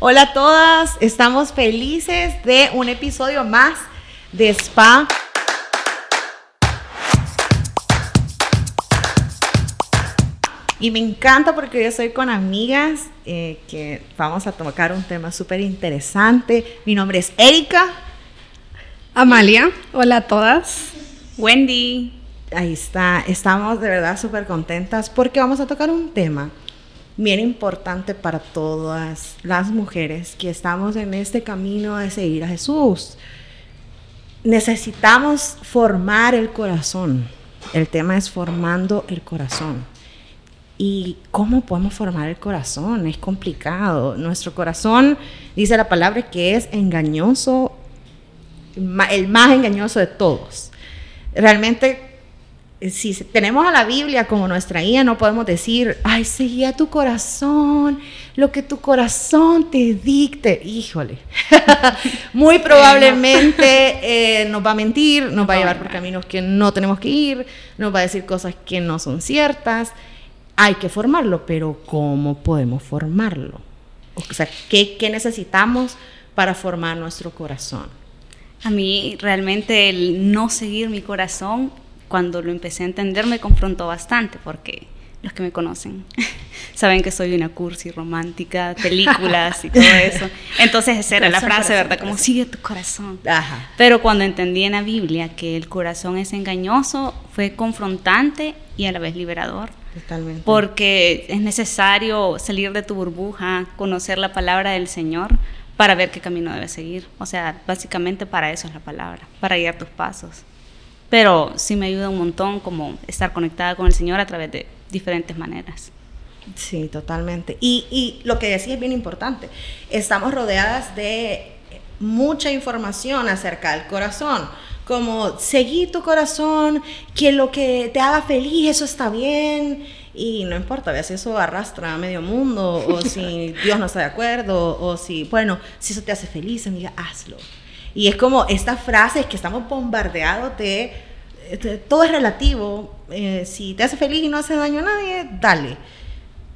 Hola a todas, estamos felices de un episodio más de Spa. Y me encanta porque yo estoy con amigas eh, que vamos a tocar un tema súper interesante. Mi nombre es Erika. Amalia, hola a todas. Wendy. Ahí está, estamos de verdad súper contentas porque vamos a tocar un tema bien importante para todas las mujeres que estamos en este camino de seguir a Jesús. Necesitamos formar el corazón. El tema es formando el corazón. ¿Y cómo podemos formar el corazón? Es complicado. Nuestro corazón, dice la palabra, que es engañoso, el más engañoso de todos. Realmente si tenemos a la Biblia como nuestra guía, no podemos decir, ay, seguía tu corazón, lo que tu corazón te dicte. Híjole, muy probablemente eh, nos va a mentir, nos va a llevar por caminos que no tenemos que ir, nos va a decir cosas que no son ciertas. Hay que formarlo, pero ¿cómo podemos formarlo? O sea, ¿qué, qué necesitamos para formar nuestro corazón? A mí realmente el no seguir mi corazón cuando lo empecé a entender me confrontó bastante porque los que me conocen saben que soy una cursi romántica, películas y todo eso. Entonces esa era la frase, ¿verdad? Como sigue tu corazón. Pero cuando entendí en la Biblia que el corazón es engañoso, fue confrontante y a la vez liberador. Totalmente. Porque es necesario salir de tu burbuja, conocer la palabra del Señor para ver qué camino debes seguir. O sea, básicamente para eso es la palabra, para guiar tus pasos pero sí me ayuda un montón como estar conectada con el Señor a través de diferentes maneras. Sí, totalmente. Y, y lo que decía es bien importante. Estamos rodeadas de mucha información acerca del corazón como seguir tu corazón, que lo que te haga feliz, eso está bien. Y no importa, a veces eso arrastra a medio mundo, o si Dios no está de acuerdo, o si, bueno, si eso te hace feliz, amiga, hazlo. Y es como estas frases que estamos bombardeados de, todo es relativo, eh, si te hace feliz y no hace daño a nadie, dale.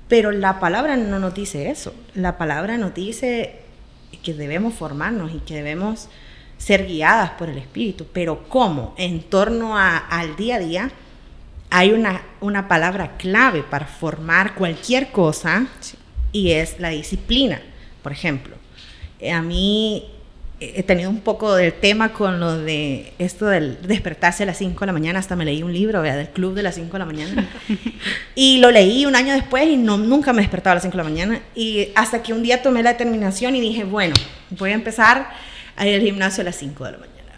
Pero la palabra no nos dice eso, la palabra nos dice que debemos formarnos y que debemos ser guiadas por el Espíritu, pero ¿cómo? En torno a, al día a día hay una, una palabra clave para formar cualquier cosa y es la disciplina. Por ejemplo, a mí he tenido un poco del tema con lo de esto del despertarse a las 5 de la mañana, hasta me leí un libro del club de las 5 de la mañana. y lo leí un año después y no, nunca me despertaba a las 5 de la mañana. Y hasta que un día tomé la determinación y dije, bueno, voy a empezar a ir al gimnasio a las 5 de la mañana.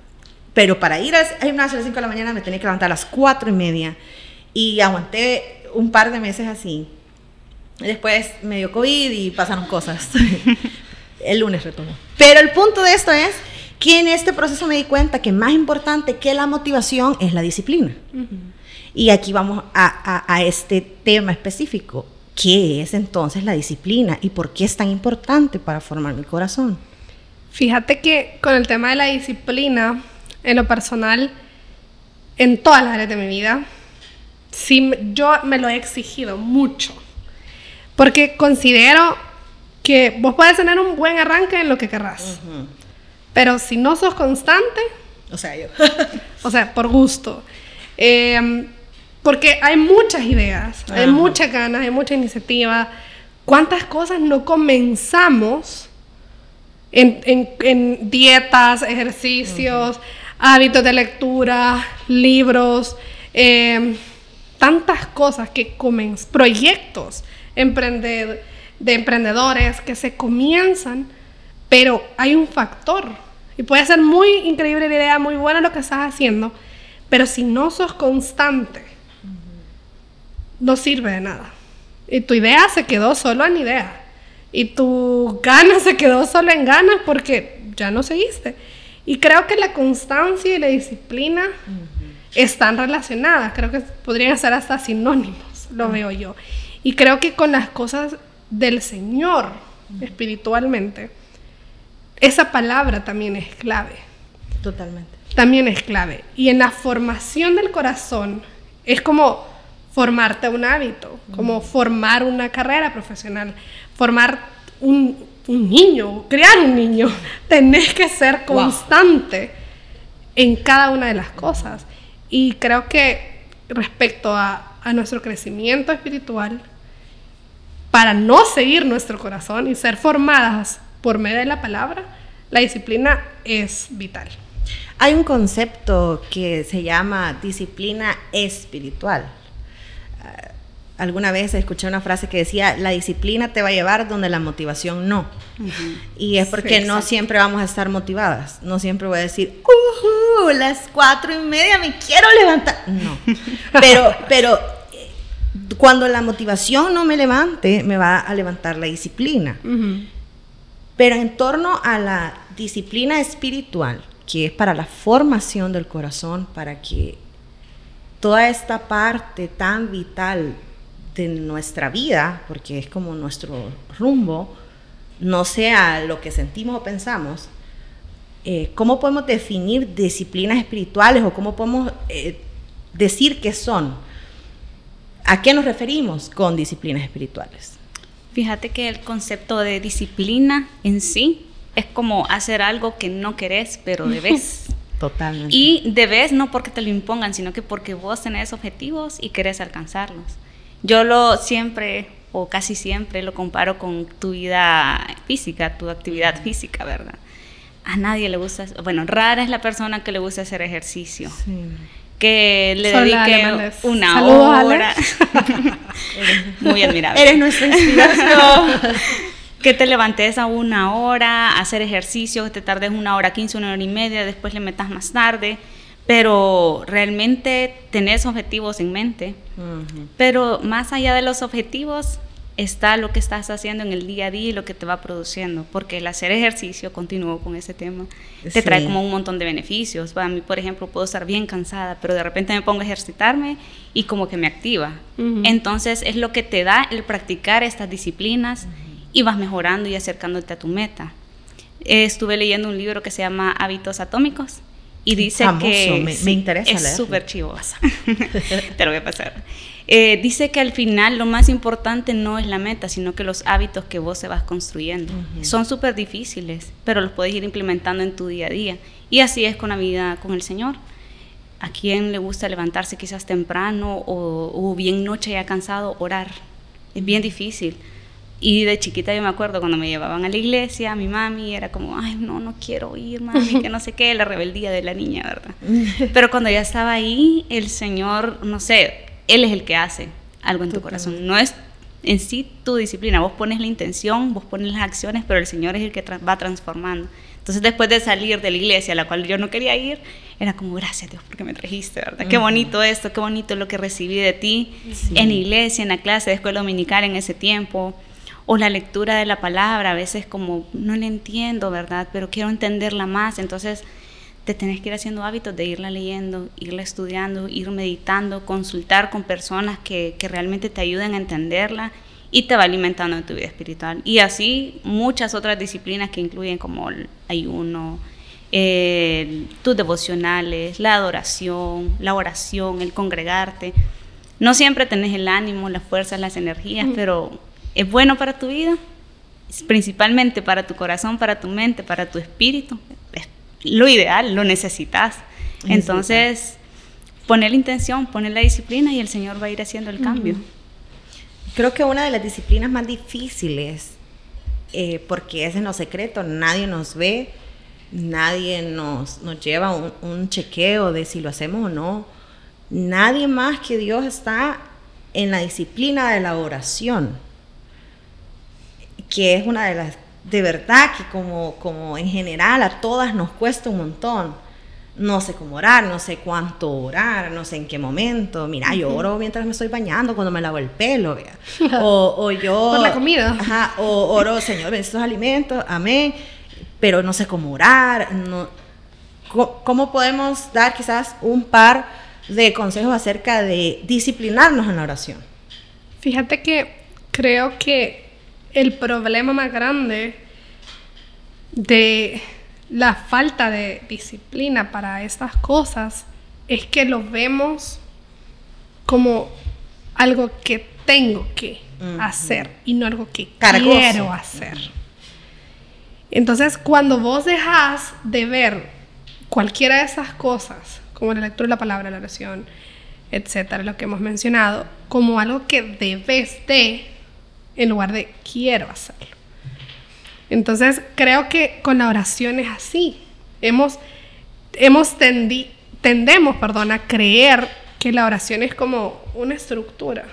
Pero para ir al gimnasio a las 5 de la mañana me tenía que levantar a las 4 y media. Y aguanté un par de meses así. Después me dio COVID y pasaron cosas. el lunes retomó. Pero el punto de esto es que en este proceso me di cuenta que más importante que la motivación es la disciplina. Y aquí vamos a, a, este tema específico. ¿Qué es entonces la disciplina y por qué es tan importante para formar mi corazón? Fíjate que con el tema de la disciplina, en lo personal, en todas las áreas de mi vida, sí, yo me lo he exigido mucho. Porque considero que vos puedes tener un buen arranque en lo que querrás. Pero si no sos constante, o sea, yo. o sea, por gusto. Em, porque hay muchas ideas, hay muchas ganas, hay mucha iniciativa. ¿Cuántas cosas no comenzamos en, dietas, ejercicios, hábitos de lectura, libros, em, tantas cosas que comenzamos, proyectos, emprender, de emprendedores que se comienzan, pero hay un factor. Y puede ser muy increíble la idea, muy buena lo que estás haciendo, pero si no sos constante, no sirve de nada. Y tu idea se quedó solo en idea. Y tu gana se quedó solo en ganas porque ya no seguiste. Y creo que la constancia y la disciplina están relacionadas. Creo que podrían ser hasta sinónimos, lo veo yo. Y creo que con las cosas del Señor espiritualmente, esa palabra también es clave. Totalmente. También es clave. Y en la formación del corazón es como formarte un hábito, como formar una carrera profesional, formar un, un niño, crear un niño. Tenés que ser constante en cada una de las cosas. Y creo que respecto a, a nuestro crecimiento espiritual, para no seguir nuestro corazón y ser formadas por medio de la palabra, la disciplina es vital. Hay un concepto que se llama disciplina espiritual. Ah, alguna vez escuché una frase que decía, la disciplina te va a llevar donde la motivación no. Y es porque no siempre vamos a estar motivadas. No siempre voy a decir, uh, las cuatro y media me quiero levantar. No. Pero, pero cuando la motivación no me levante, me va a levantar la disciplina. Pero en torno a la disciplina espiritual, que es para la formación del corazón, para que toda esta parte tan vital de nuestra vida, porque es como nuestro rumbo, no sea lo que sentimos o pensamos, eh, ¿cómo podemos definir disciplinas espirituales o cómo podemos eh, decir qué son? ¿A qué nos referimos con disciplinas espirituales? Fíjate que el concepto de disciplina en sí es como hacer algo que no querés, pero debes. Totalmente. Y debes no porque te lo impongan, sino que porque vos tenés objetivos y querés alcanzarlos. Yo lo siempre, o casi siempre, lo comparo con tu vida física, tu actividad física, ¿verdad? A nadie le gusta, bueno, rara es la persona que le gusta hacer ejercicio. Que le dedique una hora. Muy admirable. Eres nuestra inspiración. que te levantes a una hora, hacer ejercicio, que te tardes una hora, 15, una hora y media, después le metas más tarde, pero realmente tenés objetivos en mente. Pero más allá de los objetivos está lo que estás haciendo en el día a día y lo que te va produciendo, porque el hacer ejercicio, continúo con ese tema, te trae como un montón de beneficios. Para mí, por ejemplo, puedo estar bien cansada, pero de repente me pongo a ejercitarme y como que me activa. Entonces es lo que te da el practicar estas disciplinas y vas mejorando y acercándote a tu meta. estuve leyendo un libro que se llama Hábitos Atómicos y dice que me, interesa es súper chivo. Te lo voy a pasar. Eh, dice que al final lo más importante no es la meta, sino que los hábitos que vos se vas construyendo. Son súper difíciles, pero los puedes ir implementando en tu día a día. Y así es con la vida con el Señor. ¿A quién le gusta levantarse quizás temprano o, o bien noche ya cansado, orar? Es bien difícil. Y de chiquita yo me acuerdo cuando me llevaban a la iglesia, mi mami era como, ay, no, no quiero ir, mami, que no sé qué, la rebeldía de la niña, ¿verdad? Pero cuando ya estaba ahí, el Señor, no sé, Él es el que hace algo en tu corazón. No es en sí tu disciplina, vos pones la intención, vos pones las acciones, pero el Señor es el que va transformando. Entonces después de salir de la iglesia a la cual yo no quería ir, era como, gracias Dios porque me trajiste, ¿verdad? Qué bonito esto, qué bonito lo que recibí de ti en la iglesia, en la clase de escuela dominical en ese tiempo o la lectura de la palabra, a veces como no la entiendo, ¿verdad? Pero quiero entenderla más, entonces te tenés que ir haciendo hábitos de irla leyendo, irla estudiando, ir meditando, consultar con personas que, que realmente te ayuden a entenderla y te va alimentando en tu vida espiritual. Y así muchas otras disciplinas que incluyen como el ayuno, tus devocionales, la adoración, la oración, el congregarte. No siempre tenés el ánimo, las fuerzas, las energías, pero es bueno para tu vida, principalmente para tu corazón, para tu mente, para tu espíritu. Lo ideal, lo necesitas. Entonces, poner la intención, poner la disciplina y el Señor va a ir haciendo el cambio. Creo que una de las disciplinas más difíciles, eh, porque es en lo secreto, nadie nos ve, nadie nos, nos lleva un, un chequeo de si lo hacemos o no. Nadie más que Dios está en la disciplina de la oración que es una de las, de verdad que como, como en general a todas nos cuesta un montón. No sé cómo orar, no sé cuánto orar, no sé en qué momento. Mira, yo oro mientras me estoy bañando, cuando me lavo el pelo, vea. O, o yo... Por la comida. Ajá, o oro, Señor, ven estos alimentos, amén. Pero no sé cómo orar. No, ¿Cómo podemos dar quizás un par de consejos acerca de disciplinarnos en la oración? Fíjate que creo que el problema más grande de la falta de disciplina para estas cosas es que lo vemos como algo que tengo que hacer y no algo que quiero hacer. Entonces, cuando vos dejas de ver cualquiera de esas cosas, como la lectura de la palabra, la oración, etcétera, lo que hemos mencionado, como algo que debes de, en lugar de quiero hacerlo. Entonces, creo que con la oración es así. Hemos, hemos tendi, tendemos, perdón, a creer que la oración es como una estructura,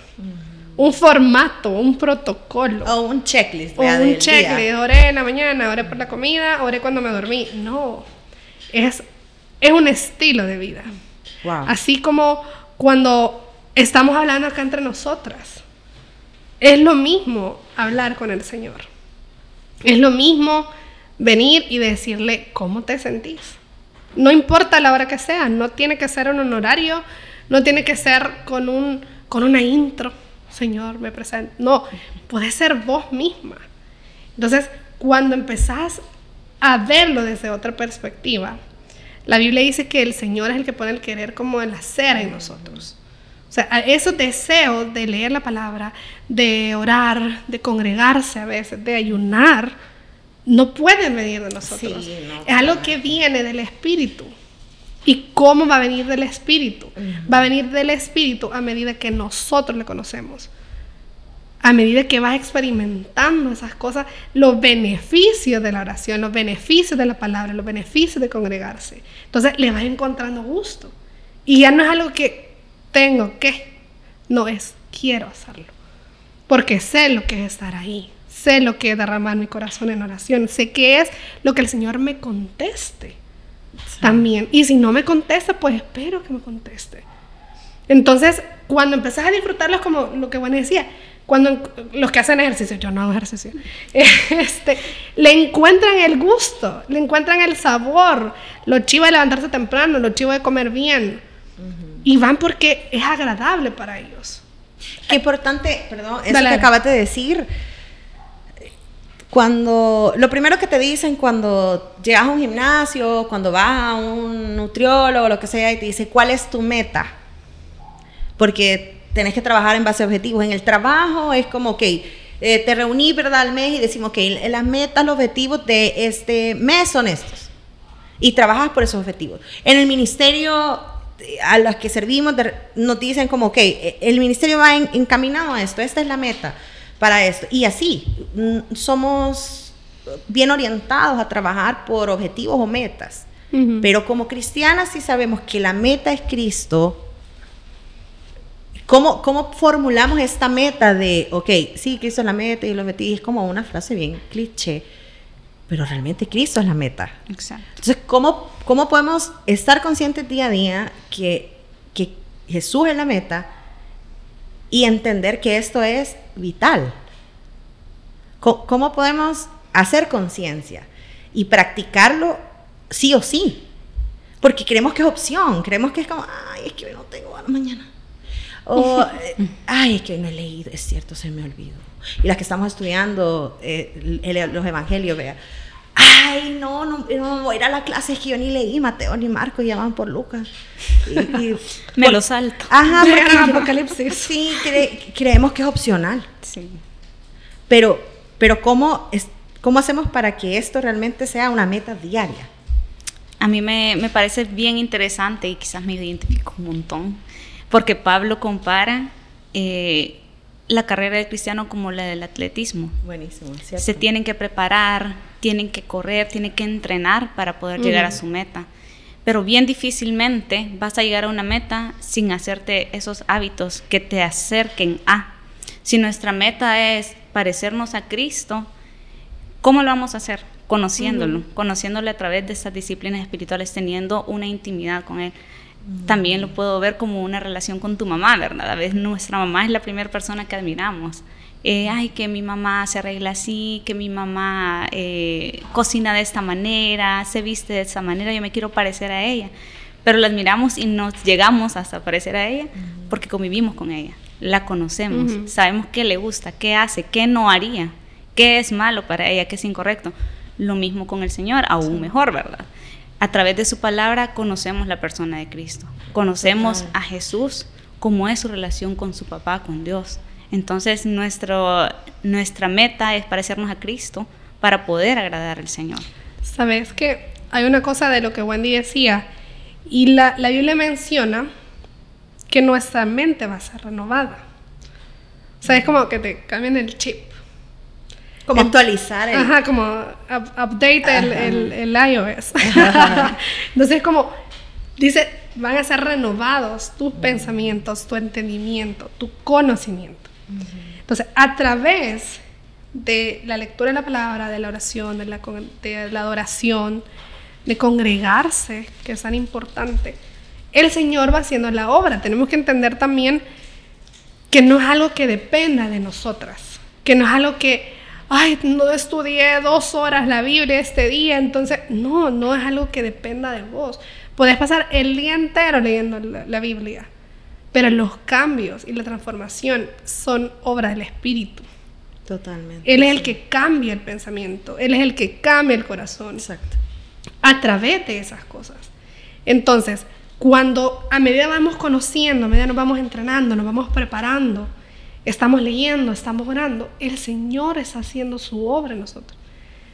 un formato, un protocolo. O un checklist. O un del checklist, día. oré en la mañana, oré por la comida, oré cuando me dormí. No, es, es un estilo de vida. Wow. Así como cuando estamos hablando acá entre nosotras. Es lo mismo hablar con el Señor. Es lo mismo venir y decirle cómo te sentís. No importa la hora que sea, no tiene que ser un honorario, no tiene que ser con, un, con una intro. Señor, me presento. No, puede ser vos misma. Entonces, cuando empezás a verlo desde otra perspectiva, la Biblia dice que el Señor es el que pone el querer como el hacer en nosotros. O sea, esos deseos de leer la palabra, de orar, de congregarse a veces, de ayunar, no pueden venir de nosotros. Sí, no, es algo que viene del Espíritu. ¿Y cómo va a venir del Espíritu? Va a venir del Espíritu a medida que nosotros le conocemos. A medida que vas experimentando esas cosas, los beneficios de la oración, los beneficios de la palabra, los beneficios de congregarse. Entonces le vas encontrando gusto. Y ya no es algo que tengo que, no es quiero hacerlo. Porque sé lo que es estar ahí, sé lo que es derramar mi corazón en oración, sé que es lo que el Señor me conteste también. Y si no me contesta, pues espero que me conteste. Entonces, cuando empezás a disfrutarlo es como lo que Juan decía, cuando los que hacen ejercicio, yo no hago ejercicio, este, le encuentran el gusto, le encuentran el sabor, lo chivo de levantarse temprano, lo chivo de comer bien. Y van porque es agradable para ellos. Qué importante, perdón, eso Dale, que dale. acabas de decir. Cuando, lo primero que te dicen cuando llegas a un gimnasio, cuando vas a un nutriólogo, lo que sea, y te dice, ¿cuál es tu meta? Porque tenés que trabajar en base a objetivos. En el trabajo es como, ok, eh, te reuní, ¿verdad? Al mes y decimos, ok, las metas, los objetivos de este mes son estos. Y trabajas por esos objetivos. En el ministerio a los que servimos nos dicen como, ok, eh, el ministerio va en- encaminado a esto, esta es la meta para esto. Y así, mm, somos bien orientados a trabajar por objetivos o metas. Pero como cristianas sí sabemos que la meta es Cristo. ¿Cómo, ¿Cómo formulamos esta meta de, ok, sí, Cristo es la meta y lo metí? Es como una frase bien cliché, pero realmente Cristo es la meta. Exacto. Entonces, ¿cómo, cómo podemos estar conscientes día a día que, que Jesús es la meta y entender que esto es vital? ¿Cómo, podemos hacer conciencia y practicarlo sí o sí? Porque creemos que es opción, creemos que es como, ay, es que hoy no tengo ganas mañana. O, ay, es que hoy no he leído, es cierto, se me olvidó. Y las que estamos estudiando eh, el- los evangelios, vea, ay, no, no, no voy a ir a la clase, es que yo ni leí Mateo ni Marco, y ya van por Lucas. Y- y- Me por- lo salto. Ajá, porque Apocalipsis. Sí, cre- creemos que es opcional. Sí. Pero, pero ¿cómo, es, ¿cómo hacemos para que esto realmente sea una meta diaria? A mí me, me parece bien interesante y quizás me identifico un montón, porque Pablo compara eh, la carrera del cristiano como la del atletismo. Buenísimo, ¿cierto? Se tienen que preparar, tienen que correr, tienen que entrenar para poder llegar a su meta. Pero bien difícilmente vas a llegar a una meta sin hacerte esos hábitos que te acerquen a. Si nuestra meta es parecernos a Cristo, ¿cómo lo vamos a hacer? Conociéndolo, conociéndole a través de estas disciplinas espirituales, teniendo una intimidad con Él. También lo puedo ver como una relación con tu mamá, ¿verdad? A veces nuestra mamá es la primera persona que admiramos. Eh, ay, que mi mamá se arregla así, que mi mamá eh, cocina de esta manera, se viste de esta manera, yo me quiero parecer a ella. Pero la admiramos y nos llegamos hasta parecer a ella porque convivimos con ella, la conocemos, sabemos qué le gusta, qué hace, qué no haría, qué es malo para ella, qué es incorrecto. Lo mismo con el Señor, aún mejor, ¿verdad? A través de su palabra conocemos la persona de Cristo, conocemos Total. a Jesús, cómo es su relación con su papá, con Dios. Entonces nuestro, nuestra meta es parecernos a Cristo para poder agradar al Señor. Sabes que hay una cosa de lo que Wendy decía, y la, la Biblia menciona que nuestra mente va a ser renovada. O sea, es como que te cambian el chip. Como actualizar el... Ajá, como up- update el, el, el iOS. Entonces, como dice, van a ser renovados tus pensamientos, tu entendimiento, tu conocimiento. Entonces, a través de la lectura de la palabra, de la oración, de la, de la adoración, de congregarse, que es tan importante, el Señor va haciendo la obra. Tenemos que entender también que no es algo que dependa de nosotras, que no es algo que, ay, no estudié dos horas la Biblia este día, entonces, no, no es algo que dependa de vos. Podés pasar el día entero leyendo la, la Biblia, pero los cambios y la transformación son obra del Espíritu. Totalmente. Él es el que cambia el pensamiento, Él es el que cambia el corazón Exacto. a través de esas cosas. Entonces, cuando a medida vamos conociendo, a medida nos vamos entrenando, nos vamos preparando, estamos leyendo, estamos orando, el Señor está haciendo su obra en nosotros.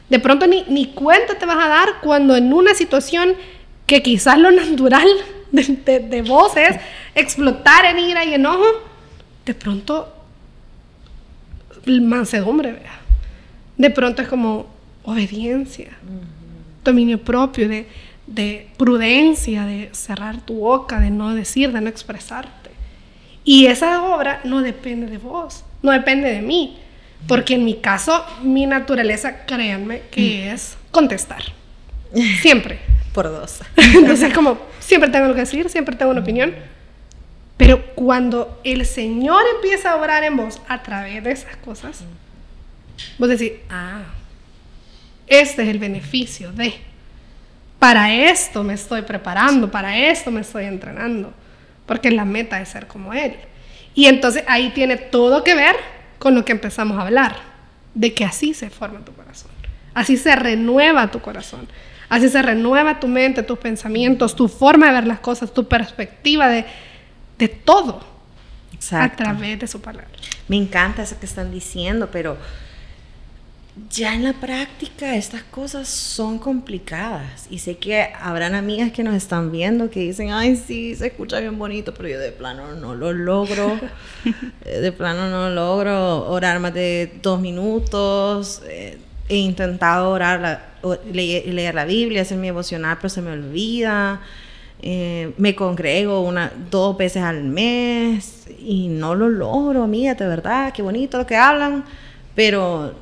De pronto ni, ni cuenta te vas a dar cuando en una situación que quizás lo natural de, de, de vos es explotar en ira y enojo, de pronto mansedumbre, vea. De pronto es como obediencia dominio propio, de, de prudencia, de cerrar tu boca, de no decir, de no expresarte. Y esa obra no depende de vos, no depende de mí, porque en mi caso, mi naturaleza, créanme, que es contestar. Siempre. Por dos. Entonces, como siempre tengo lo que decir, siempre tengo una opinión. Pero cuando el Señor empieza a obrar en vos a través de esas cosas, vos decís, ah, este es el beneficio de. Para esto me estoy preparando, para esto me estoy entrenando, porque la meta es ser como Él. Y entonces ahí tiene todo que ver con lo que empezamos a hablar, de que así se forma tu corazón, así se renueva tu corazón, así se renueva tu mente, tus pensamientos, tu forma de ver las cosas, tu perspectiva de, de todo a través de su palabra. Me encanta eso que están diciendo, pero ya en la práctica estas cosas son complicadas. Y sé que habrán amigas que nos están viendo que dicen, ay, sí, se escucha bien bonito, pero yo de plano no lo logro. Eh, de plano no logro orar más de dos minutos. Eh, he intentado orar, la, o- leer, leer la Biblia, hacer mi devocional, pero se me olvida. Eh, me congrego una, dos veces al mes y no lo logro, amiga, de verdad, qué bonito lo que hablan, pero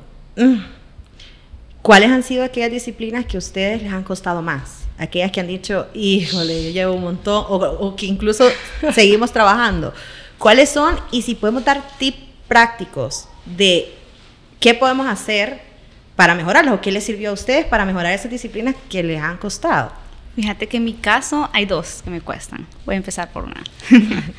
¿cuáles han sido aquellas disciplinas que a ustedes les han costado más? Aquellas que han dicho, híjole, yo llevo un montón, o, o que incluso seguimos trabajando. ¿Cuáles son? Y si podemos dar tips prácticos de qué podemos hacer para mejorarlos, o qué les sirvió a ustedes para mejorar esas disciplinas que les han costado. Fíjate que en mi caso hay dos que me cuestan. Voy a empezar por una.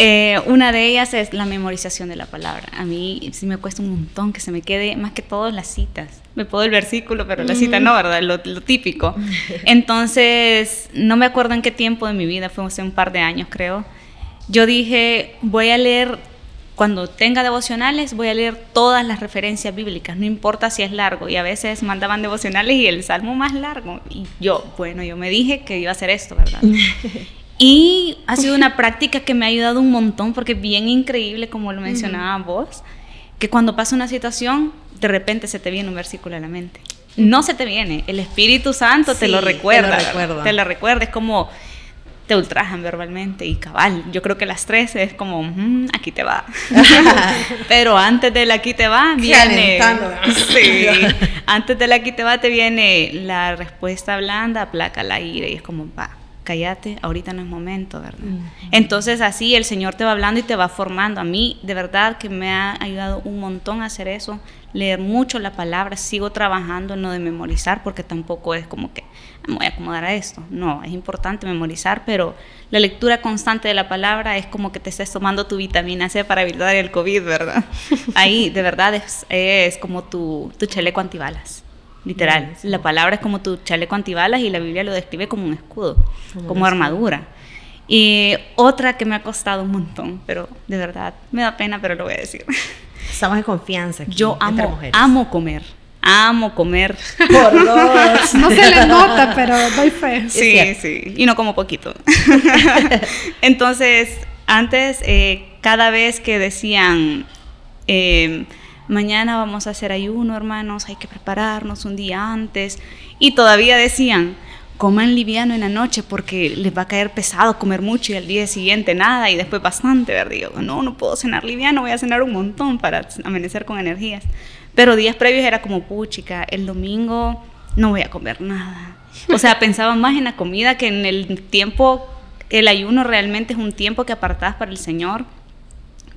Eh, una de ellas es la memorización de la palabra. A mí sí me cuesta un montón que se me quede, más que todo las citas. Me puedo el versículo, pero la cita no, ¿verdad? Lo, lo típico. Entonces, no me acuerdo en qué tiempo de mi vida, fue hace un par de años creo. Yo dije, voy a leer, cuando tenga devocionales, voy a leer todas las referencias bíblicas, no importa si es largo. Y a veces mandaban devocionales y el salmo más largo. Y yo, bueno, yo me dije que iba a hacer esto, ¿verdad? Y ha sido una práctica que me ha ayudado un montón porque es bien increíble, como lo mencionaba vos, que cuando pasa una situación, de repente se te viene un versículo a la mente. No se te viene, el Espíritu Santo te Sí, lo te lo recuerda. recuerda. Te lo recuerda, es como te ultrajan verbalmente y cabal. Yo creo que las tres es como, "Mm, aquí te va. Pero antes del aquí te va, viene. Sí. Antes del aquí te va, te viene la respuesta blanda, aplaca la ira y es como, va, cállate, ahorita no es momento, ¿verdad? Entonces así el Señor te va hablando y te va formando. A mí, de verdad, que me ha ayudado un montón a hacer eso, leer mucho la palabra, sigo trabajando en lo de memorizar, porque tampoco es como que "Ah, me voy a acomodar a esto. No, es importante memorizar, pero la lectura constante de la palabra es como que te estés tomando tu vitamina C para evitar el COVID, ¿verdad? Ahí, de verdad, es, es como tu, tu chaleco antibalas. Literal, la palabra es como tu chaleco antibalas y la Biblia lo describe como un escudo, como, armadura. Y otra que me ha costado un montón, pero de verdad me da pena, pero lo voy a decir. Estamos en confianza. Aquí, Yo entre amo, mujeres. amo comer. amo comer. Por dos. No se le nota, pero doy fe. Sí, sí. Y no como poquito. Entonces, antes, eh, cada vez que decían, eh, mañana vamos a hacer ayuno, hermanos, hay que prepararnos un día antes. Y todavía decían, coman liviano en la noche porque les va a caer pesado comer mucho y al día siguiente nada y después bastante, ¿verdad? Digo, no, no puedo cenar liviano, voy a cenar un montón para amanecer con energías. Pero días previos era como, puchica, el domingo no voy a comer nada. O sea, pensaba más en la comida que en el tiempo, el ayuno realmente es un tiempo que apartás para el Señor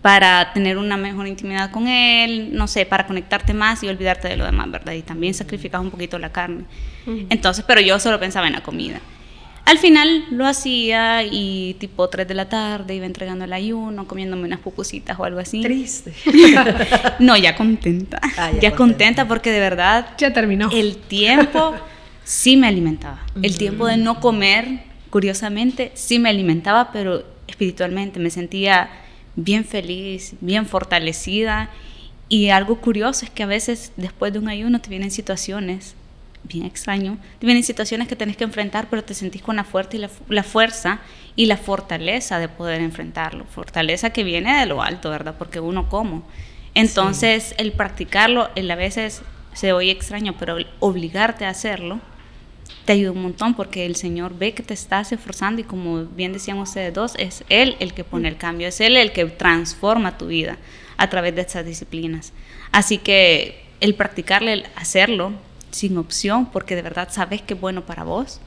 para tener una mejor intimidad con Él, no sé, para conectarte más y olvidarte de lo demás, ¿verdad? Y también sacrificas un poquito la carne. Entonces, pero yo solo pensaba en la comida. Al final lo hacía y tipo 3 de la tarde iba entregando el ayuno, comiéndome unas pupusitas o algo así. Triste. no, ya contenta. Ah, ya, contenta. porque de verdad... Ya terminó. El tiempo sí me alimentaba. El tiempo de no comer, curiosamente, sí me alimentaba, pero espiritualmente me sentía bien feliz, bien fortalecida. Y algo curioso es que a veces después de un ayuno te vienen situaciones, bien extraño, te vienen situaciones que tenés que enfrentar, pero te sentís con la, fuerte y la, fuerza y la fortaleza de poder enfrentarlo. Fortaleza que viene de lo alto, ¿verdad? Porque uno como. Entonces, el practicarlo, a veces se oye extraño, pero obligarte a hacerlo, te ayuda un montón porque el Señor ve que te estás esforzando y como bien decían ustedes dos, es Él el que pone el cambio, es Él el que transforma tu vida a través de estas disciplinas. Así que el practicarle, el hacerlo sin opción, porque de verdad sabes que es bueno para vos,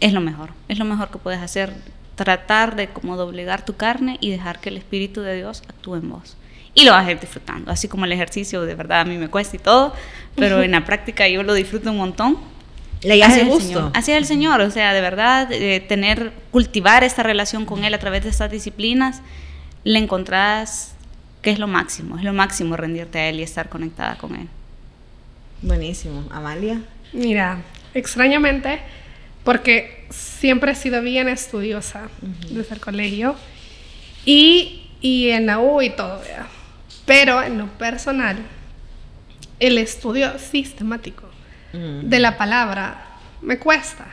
es lo mejor, es lo mejor que puedes hacer, tratar de como doblegar tu carne y dejar que el Espíritu de Dios actúe en vos. Y lo vas a ir disfrutando, así como el ejercicio de verdad a mí me cuesta y todo, pero en la práctica yo lo disfruto un montón le hace gusto. Así es el Señor, o sea, de verdad, eh, tener, cultivar esta relación con Él a través de estas disciplinas, le encontrás que es lo máximo, es lo máximo rendirte a Él y estar conectada con Él. Buenísimo. Amalia. Mira, extrañamente, porque siempre he sido bien estudiosa desde el colegio y, y en la U y todo, pero en lo personal, el estudio sistemático Mm. de la palabra me cuesta.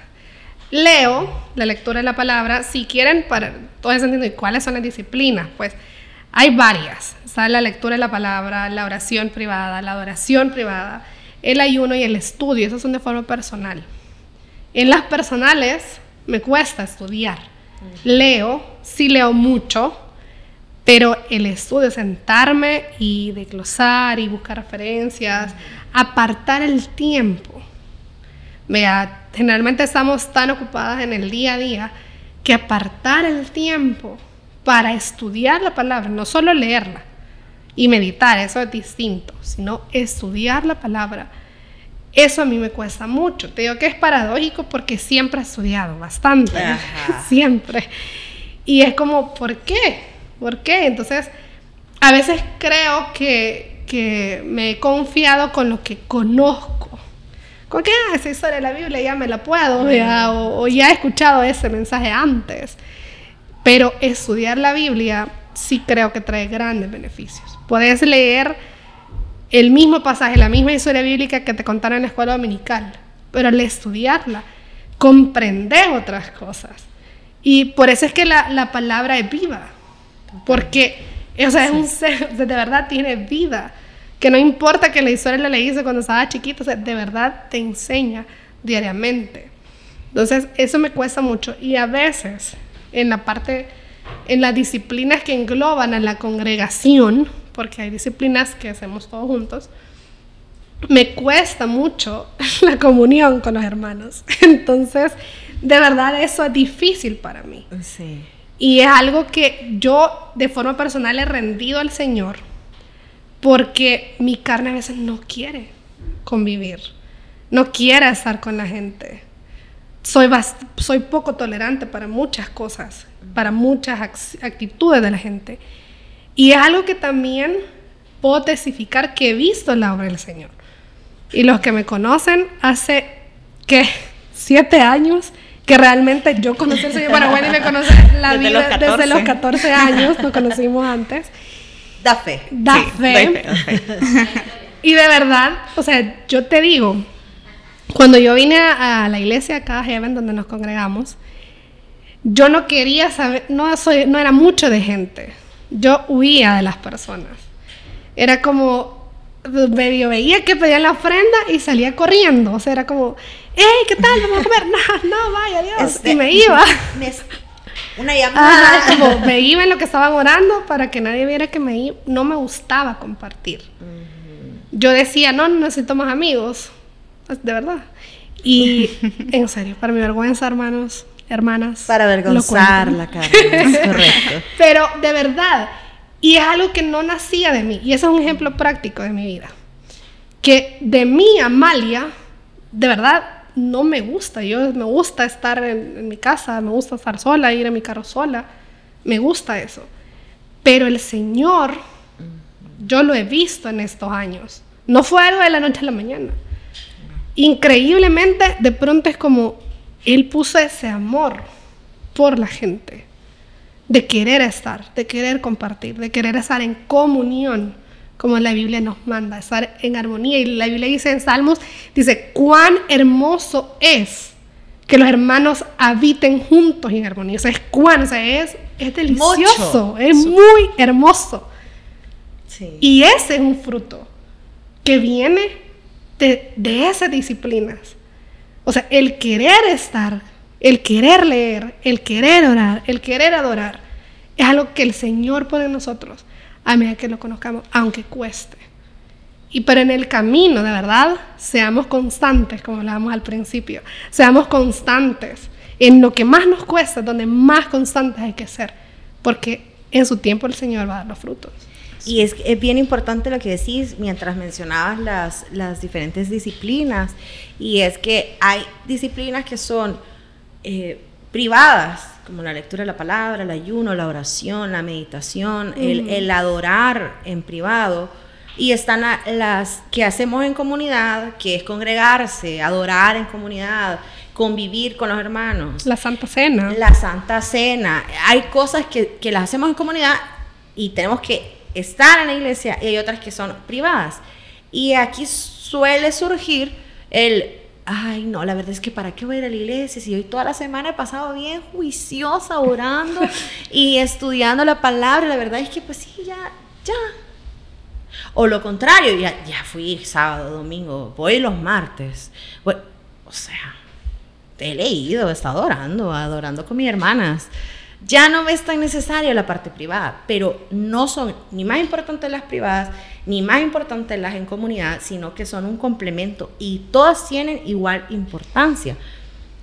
Leo la lectura de la palabra, si quieren, para todo ese sentido, ¿y cuáles son las disciplinas? Pues hay varias. Está la lectura de la palabra, la oración privada, la adoración privada, el ayuno y el estudio. Esos son de forma personal. En las personales me cuesta estudiar. Leo, sí leo mucho, pero el estudio, sentarme y desglosar y buscar referencias, apartar el tiempo. Vea, generalmente estamos tan ocupadas en el día a día que apartar el tiempo para estudiar la palabra, no solo leerla y meditar, eso es distinto, sino estudiar la palabra. Eso a mí me cuesta mucho. Te digo que es paradójico porque siempre he estudiado bastante, siempre. Y es como, ¿por qué? ¿Por qué? Entonces, a veces creo que, me he confiado con lo que conozco. Con que ah, esa historia de la Biblia ya me la puedo, o, o, ya he escuchado ese mensaje antes. Pero estudiar la Biblia sí creo que trae grandes beneficios. Puedes leer el mismo pasaje, la misma historia bíblica que te contaron en la escuela dominical, pero al estudiarla, comprendes otras cosas. Y por eso es que la, la palabra es viva. Porque, o sea, es un ser, de verdad tiene vida. Que no importa que la historia la leíste cuando estaba o sea, de verdad te enseña diariamente. Entonces, eso me cuesta mucho. Y a veces, en la parte, en las disciplinas que engloban a la congregación, porque hay disciplinas que hacemos todos juntos, me cuesta mucho la comunión con los hermanos. Entonces, de verdad eso es difícil para mí. Sí. Y es algo que yo de forma personal he rendido al Señor porque mi carne a veces no quiere convivir, no quiere estar con la gente. Soy, soy poco tolerante para muchas cosas, para muchas actitudes de la gente. Y es algo que también puedo testificar que he visto en la obra del Señor. Y los que me conocen hace, ¿qué? Siete años que realmente yo conocí al señor Paraguay y me conoce la vida desde los 14 años, nos conocimos antes. Da fe. Da fe. Y de verdad, o sea, yo te digo, cuando yo vine a, la iglesia acá, Heaven, donde nos congregamos, yo no quería saber, no, soy, no era mucho de gente. Yo huía de las personas. Era como, medio veía que pedían la ofrenda y salía corriendo. O sea, era como, hey, ¿qué tal? Vamos a comer. No, no, vaya, Dios. Este, y me iba. Una llamada. como me iba en lo que estaban orando para que nadie viera que me no me gustaba compartir. Yo decía, no, no necesito más amigos. De verdad. Y en serio, para mi vergüenza, hermanos, hermanas. Para avergonzar la cara, correcto. Pero de verdad, y es algo que no nacía de mí. Y ese es un ejemplo práctico de mi vida. Que de mí, Amalia, de verdad, no me gusta. Yo me gusta estar en, mi casa, me gusta estar sola, ir en mi carro sola. Me gusta eso. Pero el Señor, yo lo he visto en estos años. No fue algo de la noche a la mañana. Increíblemente, de pronto es como Él puso ese amor por la gente. De querer estar, de querer compartir, de querer estar en comunión como la Biblia nos manda, estar en armonía. Y la Biblia dice en Salmos, dice, cuán hermoso es que los hermanos habiten juntos en armonía. O sea, es cuán, o sea, es, es delicioso, es muy hermoso. Y ese es un fruto que viene de, de esas disciplinas. O sea, el querer estar, el querer leer, el querer orar, el querer adorar, es algo que el Señor pone en nosotros a medida que lo conozcamos, aunque cueste. Y pero en el camino, de verdad, seamos constantes, como hablábamos al principio. Seamos constantes. En lo que más nos cuesta, donde más constantes hay que ser. Porque en su tiempo el Señor va a dar los frutos. Y es, es bien importante lo que decís mientras mencionabas las, las diferentes disciplinas. Y es que hay disciplinas que son eh, privadas, como la lectura de la palabra, el ayuno, la oración, la meditación, el, adorar en privado. Y están las que hacemos en comunidad, que es congregarse, adorar en comunidad, convivir con los hermanos. La Santa Cena. La Santa Cena. Hay cosas que, que las hacemos en comunidad y tenemos que estar en la iglesia y hay otras que son privadas. Y aquí suele surgir el ay, no, la verdad es que para qué voy a ir a la iglesia si hoy toda la semana he pasado bien juiciosa orando y estudiando la palabra, la verdad es que pues sí, ya, ya. O lo contrario, ya, ya fui sábado, domingo, voy los martes. o sea, he leído, he estado orando, adorando con mis hermanas. Ya no es tan necesaria la parte privada, pero no son ni más importantes las privadas ni más importantes las en comunidad, sino que son un complemento y todas tienen igual importancia.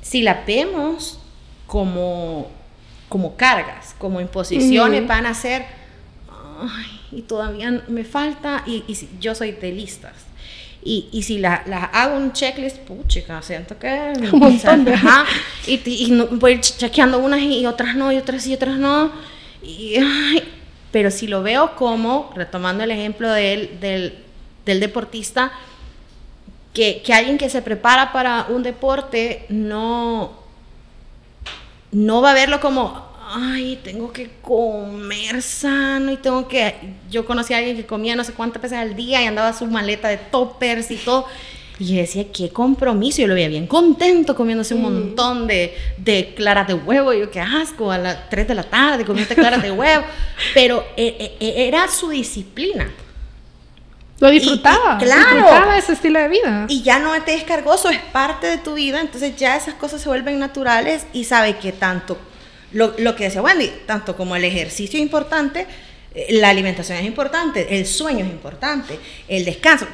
Si las vemos como, como cargas, como imposiciones, van a ser, ay, y todavía me falta, y, yo soy de listas. Y, y si las la hago un checklist, puchica, siento que... Un montón de... Ajá, y, y no, voy chequeando unas y otras no, y otras y otras no. Y, ay, pero si lo veo como, retomando el ejemplo del, del, deportista, que, que, alguien que se prepara para un deporte no, no va a verlo como, ay, tengo que comer sano y tengo que... Yo conocí a alguien que comía no sé cuántas veces al día y andaba su maleta de toppers y todo. Y yo decía, qué compromiso. Yo lo veía bien contento comiéndose un montón de, de, claras de huevo. Y yo, qué asco, a las 3 de la tarde comiendo claras de huevo. Pero eh, eh, era su disciplina. Lo disfrutaba. claro. Disfrutaba ese estilo de vida. Y ya no te es cargoso, es parte de tu vida. Entonces ya esas cosas se vuelven naturales y sabe que tanto, lo, lo que decía Wendy, tanto como el ejercicio es importante, eh, la alimentación es importante, el sueño es importante, el descanso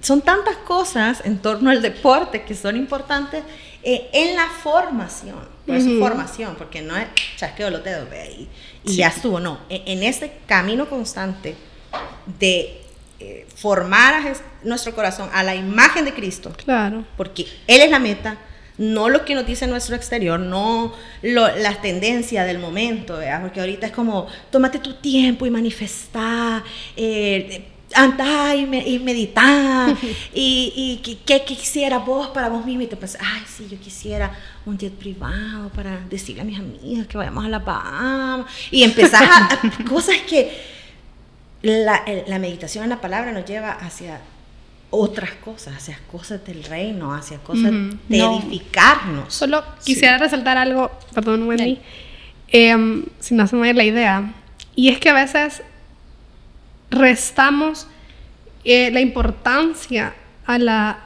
son tantas cosas en torno al deporte que son importantes eh, en la formación, por formación, porque no es chasqueo los dedos y, y ya estuvo, no, e, en, este camino constante de eh, formar a nuestro corazón a la imagen de Cristo, claro, porque Él es la meta, no lo que nos dice nuestro exterior, no las tendencias del momento, porque ahorita es como, tómate tu tiempo y manifestar, eh, andar y, meditar y, y qué quisiera vos para vos mismo y te pensás, ay, sí, yo quisiera un jet privado para decirle a mis amigas que vayamos a la Bahamas y empezás a, cosas que la, la, meditación en la palabra nos lleva hacia otras cosas, hacia cosas del reino, hacia cosas de No. edificarnos. Solo quisiera resaltar algo, perdón Wendy, em, si no se me va a ir la idea, y es que a veces restamos eh, la importancia a, la,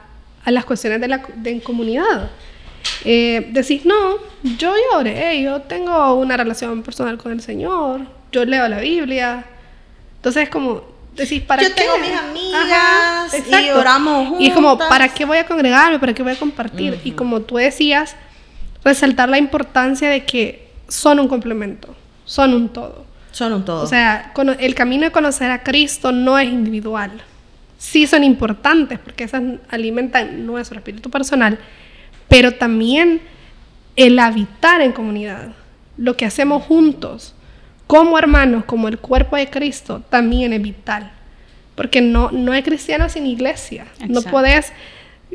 a las cuestiones de la de en comunidad. Eh, decís, no, yo ya oré, yo tengo una relación personal con el Señor, yo leo la Biblia. Entonces, como decís, ¿para Yo qué? tengo mis amigas Ajá, y oramos Y es como, juntas. ¿para qué voy a congregarme? ¿Para qué voy a compartir? Y como tú decías, resaltar la importancia de que son un complemento, son un todo. Son un todo. O sea, el camino de conocer a Cristo no es individual. Sí son importantes porque esas alimentan nuestro espíritu personal, pero también el habitar en comunidad, lo que hacemos juntos, como hermanos, como el cuerpo de Cristo, también es vital. Porque no, no hay cristiano sin iglesia. No puedes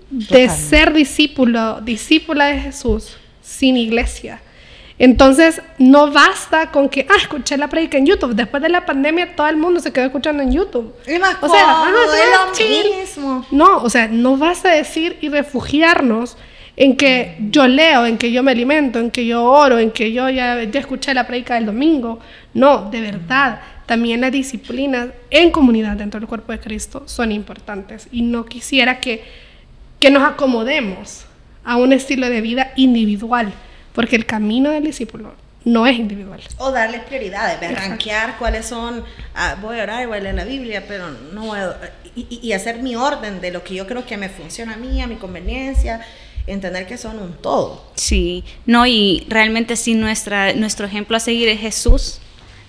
de Totalmente. ser discípulo, discípula de Jesús sin iglesia. Entonces, no basta con que, ah, escuché la predica en YouTube. Después de la pandemia, todo el mundo se quedó escuchando en YouTube. es más o sea, cómodo, ajá, es lo. No, o sea, no basta decir y refugiarnos en que yo leo, en que yo me alimento, en que yo oro, en que yo ya, ya escuché la predica del domingo. No, de verdad, también las disciplinas en comunidad dentro del cuerpo de Cristo son importantes. Y no quisiera que, que nos acomodemos a un estilo de vida individual, porque el camino del discípulo no es individual. O darle prioridades, de rankear cuáles son, ah, voy a orar y voy a leer la Biblia, pero no voy a- y, y- y hacer mi orden de lo que yo creo que me funciona a mí, a mi conveniencia, entender que son un todo. Sí, no, y realmente sí nuestra, nuestro ejemplo a seguir es Jesús,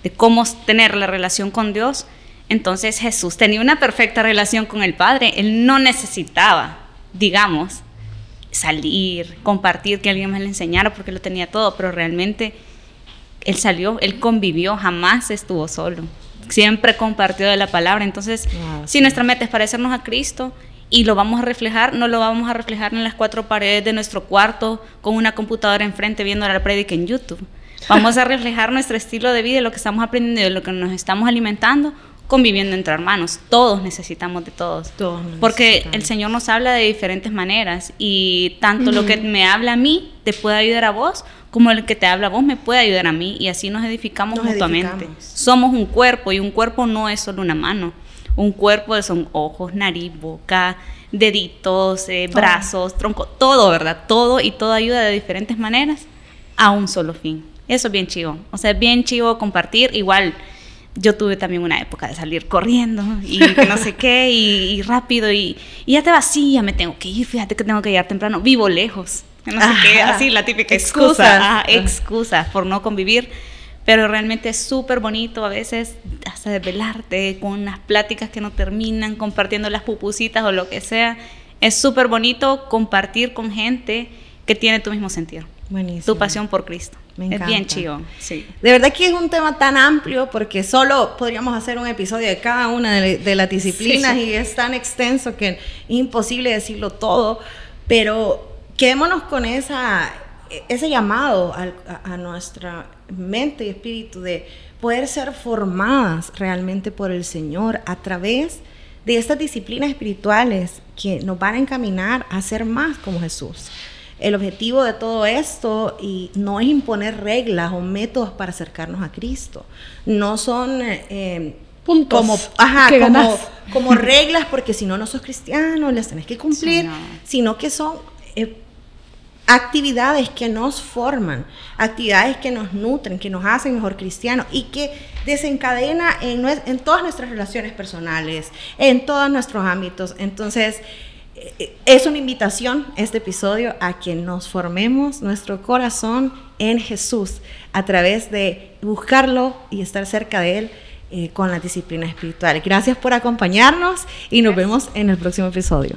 de cómo tener la relación con Dios. Entonces Jesús tenía una perfecta relación con el Padre, él no necesitaba, digamos, salir, compartir, que alguien más le enseñara porque lo tenía todo, pero realmente él salió, él convivió, jamás estuvo solo. Siempre compartió de la palabra. Entonces, Wow, si nuestra meta es parecernos a Cristo y lo vamos a reflejar, no lo vamos a reflejar en las cuatro paredes de nuestro cuarto con una computadora enfrente viendo la prédica en YouTube. Vamos a reflejar nuestro estilo de vida, lo que estamos aprendiendo, lo que nos estamos alimentando, conviviendo entre hermanos. Todos necesitamos de todos. Todos Porque el Señor nos habla de diferentes maneras y tanto lo que me habla a mí te puede ayudar a vos, como el que te habla a vos me puede ayudar a mí y así nos edificamos Nos mutuamente. edificamos. Somos un cuerpo y un cuerpo no es solo una mano. Un cuerpo son ojos, nariz, boca, deditos, eh, brazos, tronco, todo, ¿verdad? Todo y todo ayuda de diferentes maneras a un solo fin. Eso es bien chivo. O sea, es bien chivo compartir. Igual yo tuve también una época de salir corriendo y que no sé qué y, y rápido y, y ya te ya me tengo que ir, fíjate que tengo que llegar temprano, vivo lejos, no sé qué, así la típica excusa, Ajá. excusas por no convivir, pero realmente es súper bonito a veces hasta desvelarte con unas pláticas que no terminan, compartiendo las pupusitas o lo que sea. Es súper bonito compartir con gente que tiene tu mismo sentido, Buenísimo. tu pasión por Cristo. Me es bien chido, sí. De verdad que es un tema tan amplio porque solo podríamos hacer un episodio de cada una de, de las disciplinas Sí. y es tan extenso que es imposible decirlo todo, pero quedémonos con esa, ese llamado al- a, a nuestra mente y espíritu de poder ser formadas realmente por el Señor a través de estas disciplinas espirituales que nos van a encaminar a ser más como Jesús. El objetivo de todo esto y no es imponer reglas o métodos para acercarnos a Cristo. No son eh, eh, Puntos como, ajá, que como, reglas porque si no, no sos cristiano, las tenés que cumplir, Sí, no. sino que son eh, actividades que nos forman, actividades que nos nutren, que nos hacen mejor cristianos y que desencadena en, todas nuestras relaciones personales, en todos nuestros ámbitos. Entonces, es una invitación este episodio a que nos formemos nuestro corazón en Jesús a través de buscarlo y estar cerca de Él eh, con la disciplina espiritual. Gracias por acompañarnos y nos vemos en el próximo episodio.